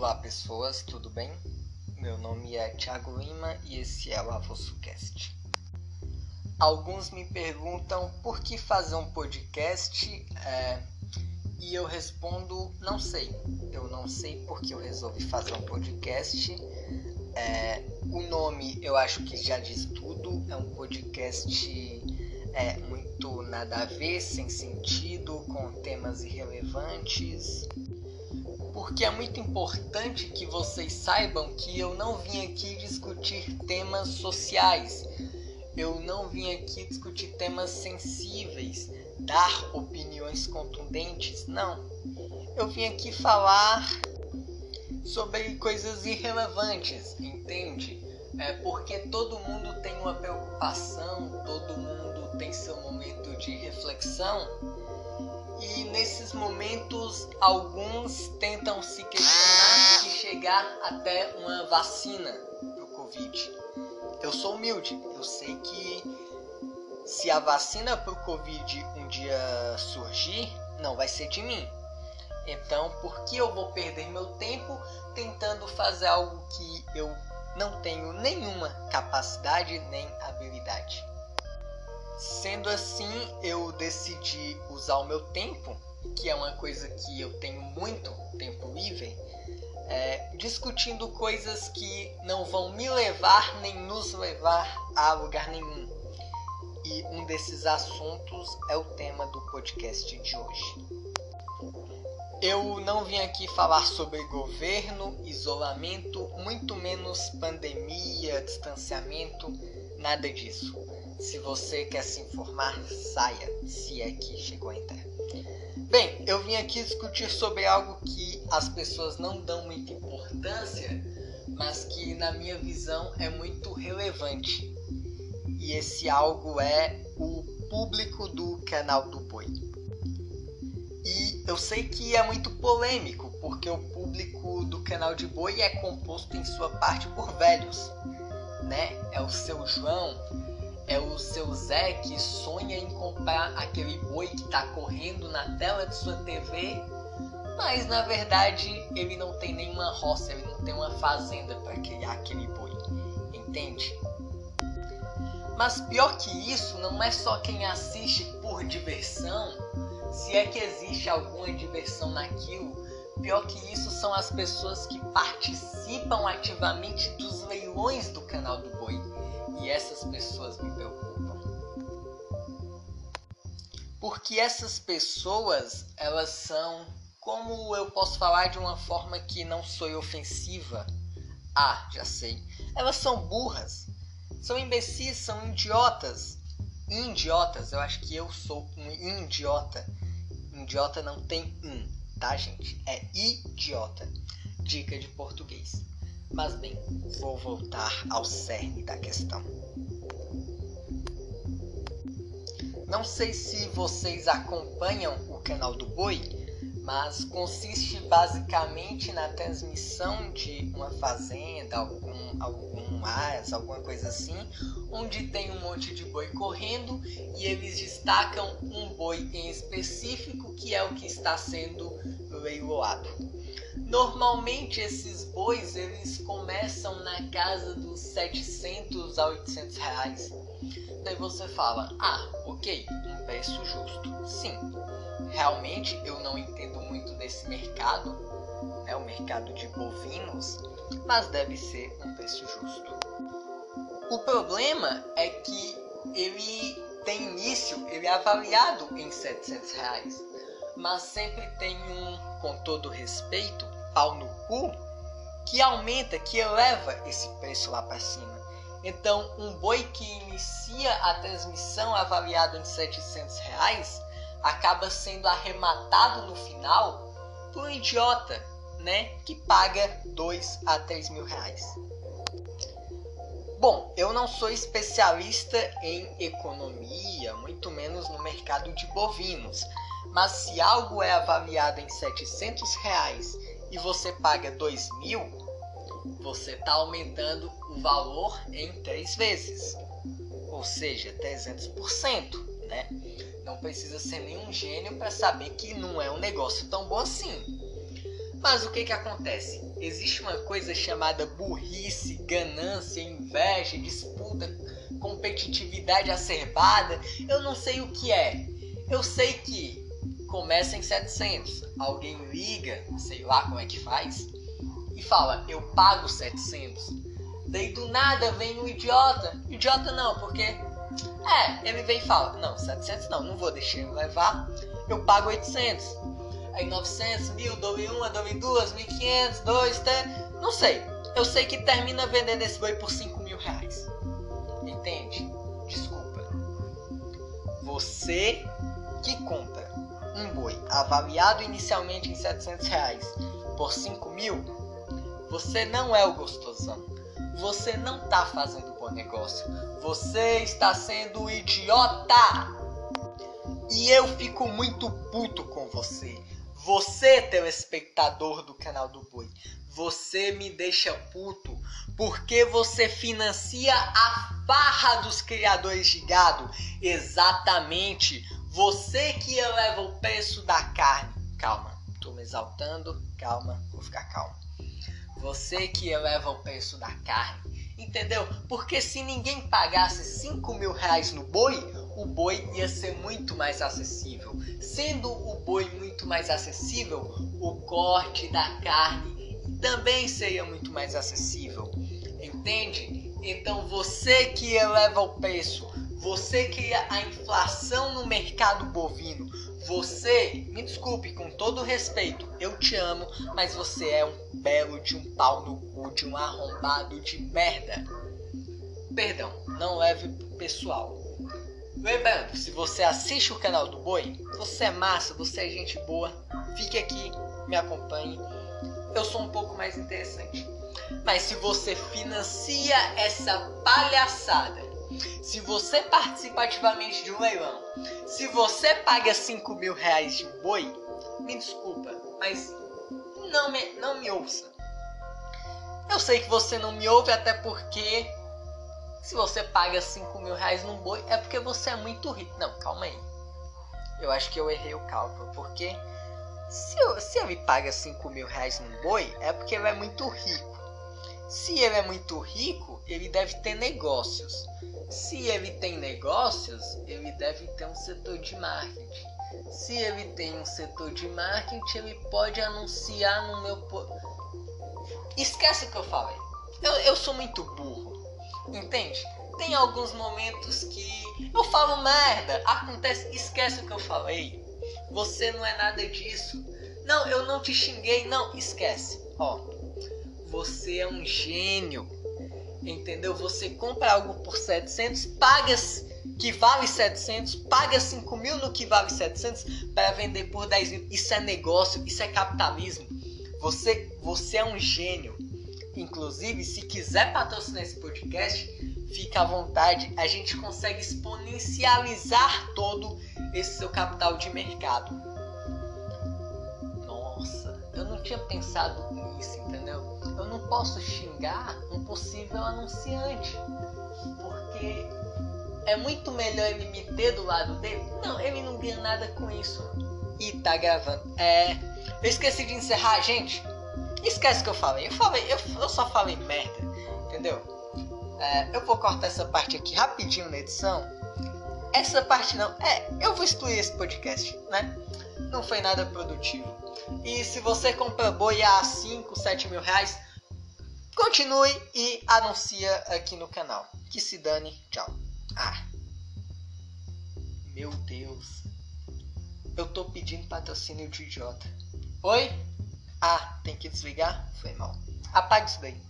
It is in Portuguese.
Olá pessoas, tudo bem? Meu nome é Thiago Lima e esse é o AvossoCast. Alguns me perguntam por que fazer um podcast é, e eu respondo não sei. Eu não sei porque eu resolvi fazer um podcast. É, o nome eu acho que já diz tudo. É um podcast é, muito nada a ver, sem sentido, com temas irrelevantes porque é muito importante que vocês saibam que eu não vim aqui discutir temas sociais. Eu não vim aqui discutir temas sensíveis, dar opiniões contundentes, não. Eu vim aqui falar sobre coisas irrelevantes? É porque todo mundo tem uma preocupação, todo mundo tem seu momento de reflexão e nesses momentos alguns tentam se questionar de chegar até uma vacina para o Covid. Eu sou humilde, eu sei que se a vacina para o Covid um dia surgir, não vai ser de mim. Então, por que eu vou perder meu tempo tentando fazer algo que eu não tenho nenhuma capacidade nem habilidade? Sendo assim, eu decidi usar o meu tempo, que é uma coisa que eu tenho muito tempo livre, é, discutindo coisas que não vão me levar nem nos levar a lugar nenhum. E um desses assuntos é o tema do podcast de hoje. Eu não vim aqui falar sobre governo, isolamento, muito menos pandemia, distanciamento, nada disso. Se você quer se informar, saia, se é que chegou a entrar. Bem, eu vim aqui discutir sobre algo que as pessoas não dão muita importância, mas que na minha visão é muito relevante. E esse algo é o público do canal do Boi. Eu sei que é muito polêmico, porque o público do canal de Boi é composto em sua parte por velhos, né? É o seu João, é o seu Zé que sonha em comprar aquele boi que está correndo na tela de sua TV, mas na verdade ele não tem nenhuma roça, ele não tem uma fazenda para criar aquele boi, entende? Mas pior que isso, não é só quem assiste por diversão, se é que existe alguma diversão naquilo, pior que isso são as pessoas que participam ativamente dos leilões do canal do boi e essas pessoas me preocupam. Porque essas pessoas, elas são, como eu posso falar de uma forma que não sou ofensiva? Ah, já sei. Elas são burras. São imbecis, são idiotas. Idiotas, eu acho que eu sou um idiota. Idiota não tem um, tá, gente? É idiota. Dica de português. Mas bem, vou voltar ao cerne da questão. Não sei se vocês acompanham o canal do Boi, mas consiste basicamente na transmissão de uma fazenda, algum, algum alguma coisa assim, onde tem um monte de boi correndo e eles destacam um boi em específico que é o que está sendo leiloado. Normalmente esses bois eles começam na casa dos 700 a 800 reais. Daí você fala, ah, ok, um preço justo. Sim, realmente eu não entendo muito desse mercado, né, o mercado de bovinos, mas deve ser um preço justo. O problema é que ele tem início, ele é avaliado em 700 reais, mas sempre tem um, com todo respeito, pau no cu que aumenta, que eleva esse preço lá para cima. Então, um boi que inicia a transmissão avaliado em 700 reais acaba sendo arrematado no final por um idiota, né, que paga 2 a 3 mil reais. Bom, eu não sou especialista em economia, muito menos no mercado de bovinos, mas se algo é avaliado em 700 reais e você paga 2 mil, você está aumentando o valor em três vezes, ou seja, 300%, né? Não precisa ser nenhum gênio para saber que não é um negócio tão bom assim. Mas o que que acontece? Existe uma coisa chamada burrice, ganância, inveja, disputa, competitividade acerbada. Eu não sei o que é. Eu sei que começa em 700. Alguém liga, sei lá como é que faz, e fala: Eu pago 700. Daí do nada vem um idiota. Idiota não, porque. É, ele vem e fala: Não, 700 não, não vou deixar ele levar. Eu pago 800. Aí 900, 1000, dou uma, dou duas, 1500, dois, até. Não sei. Eu sei que termina vendendo esse boi por 5 mil reais. Entende? Desculpa. Você que compra um boi avaliado inicialmente em 700 reais por 5 mil, você não é o gostosão. Você não tá fazendo bom negócio. Você está sendo idiota. E eu fico muito puto com você. Você, telespectador do canal do Boi, você me deixa puto porque você financia a farra dos criadores de gado. Exatamente, você que eleva o preço da carne. Calma, tô me exaltando, calma, vou ficar calmo. Você que eleva o preço da carne. Entendeu? Porque se ninguém pagasse 5 mil reais no boi, o boi ia ser muito mais acessível. Sendo o boi muito mais acessível, o corte da carne também seria muito mais acessível. Entende? Então você que eleva o preço, você que a inflação no mercado bovino, você, me desculpe com todo respeito, eu te amo, mas você é um belo de um pau no cu, de um arrombado de merda. Perdão, não leve pessoal. Lembrando, se você assiste o canal do Boi, você é massa, você é gente boa, fique aqui, me acompanhe. Eu sou um pouco mais interessante. Mas se você financia essa palhaçada, se você participa ativamente de um leilão, se você paga 5 mil reais de boi, me desculpa, mas não me, não me ouça. Eu sei que você não me ouve até porque se você paga 5 mil reais num boi, é porque você é muito rico. Não, calma aí. Eu acho que eu errei o cálculo. Porque se, eu, se ele paga 5 mil reais num boi, é porque ele é muito rico. Se ele é muito rico, ele deve ter negócios. Se ele tem negócios, ele deve ter um setor de marketing. Se ele tem um setor de marketing, ele pode anunciar no meu. Esquece o que eu falei. Eu, eu sou muito burro. Entende? Tem alguns momentos que eu falo merda, acontece, esquece o que eu falei. Você não é nada disso. Não, eu não te xinguei, não, esquece. Ó, você é um gênio. Entendeu? Você compra algo por 700, paga que vale 700, paga 5 mil no que vale 700 para vender por 10 mil. Isso é negócio, isso é capitalismo. Você, você é um gênio. Inclusive, se quiser patrocinar esse podcast, fica à vontade. A gente consegue exponencializar todo esse seu capital de mercado. Eu não tinha pensado nisso, entendeu? Eu não posso xingar um possível anunciante, porque é muito melhor ele me ter do lado dele. Não, ele não ganha nada com isso. E tá gravando. É. Eu esqueci de encerrar, gente. Esquece que eu falei. Eu falei, eu, eu só falei merda, entendeu? É, eu vou cortar essa parte aqui rapidinho na edição. Essa parte não. É, eu vou excluir esse podcast, né? Não foi nada produtivo. E se você compra boi a 5, 7 mil reais, continue e anuncia aqui no canal. Que se dane. Tchau. Ah. Meu Deus. Eu tô pedindo patrocínio de idiota. Oi? Ah, tem que desligar? Foi mal. Apague isso daí.